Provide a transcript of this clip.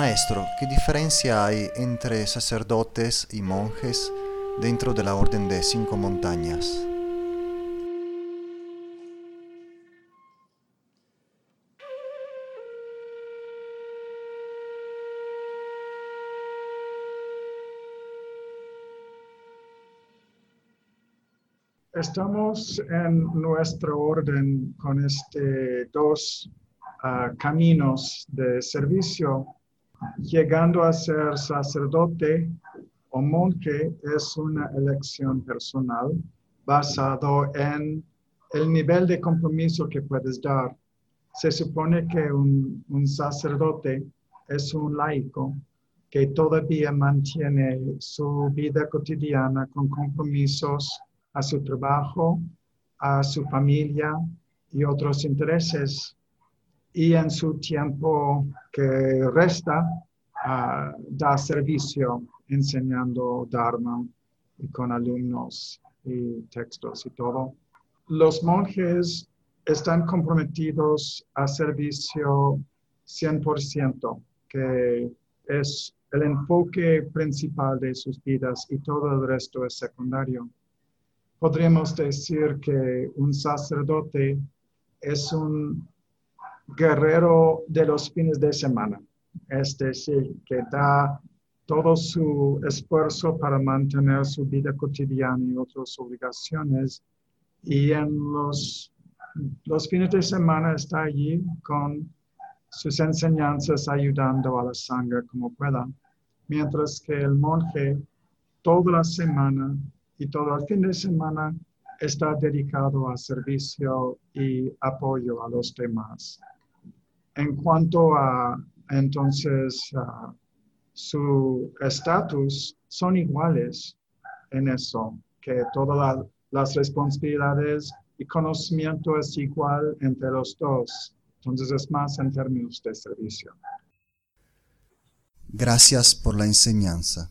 Maestro, ¿qué diferencia hay entre sacerdotes y monjes dentro de la Orden de Cinco Montañas? Estamos en nuestro orden con este dos ah, caminos de servicio llegando a ser sacerdote o monje es una elección personal basado en el nivel de compromiso que puedes dar. Se supone que un, un sacerdote es un laico que todavía mantiene su vida cotidiana con compromisos a su trabajo, a su familia y otros intereses y en su tiempo que resta uh, da servicio enseñando Dharma y con alumnos y textos y todo. Los monjes están comprometidos a servicio 100%, que es el enfoque principal de sus vidas y todo el resto es secundario. Podríamos decir que un sacerdote es un guerrero de los fines de semana, es decir, que da todo su esfuerzo para mantener su vida cotidiana y otras obligaciones. Y en los, los fines de semana está allí con sus enseñanzas ayudando a la sangre como pueda, mientras que el monje toda la semana y todo el fin de semana está dedicado a servicio y apoyo a los demás. En cuanto a entonces su estatus, son iguales en eso, que todas las responsabilidades y conocimiento es igual entre los dos. Entonces es más en términos de servicio. Gracias por la enseñanza.